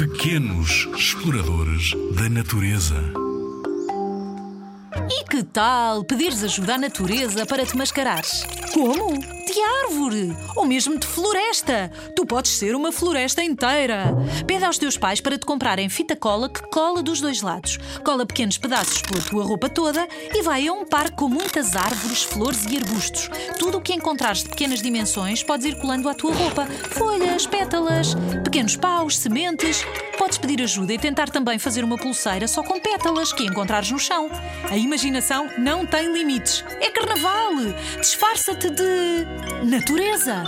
Pequenos exploradores da natureza. Que tal pedires ajuda à natureza para te mascarares? Como? De árvore! Ou mesmo de floresta! Tu podes ser uma floresta inteira! Pede aos teus pais para te comprarem fita cola que cola dos dois lados. Cola pequenos pedaços pela tua roupa toda e vai a um parque com muitas árvores, flores e arbustos. Tudo o que encontrares de pequenas dimensões podes ir colando à tua roupa. Folhas, pétalas, pequenos paus, sementes. Podes pedir ajuda e tentar também fazer uma pulseira só com pétalas que encontrares no chão. A imaginação não tem limites. É carnaval! Disfarça-te de natureza!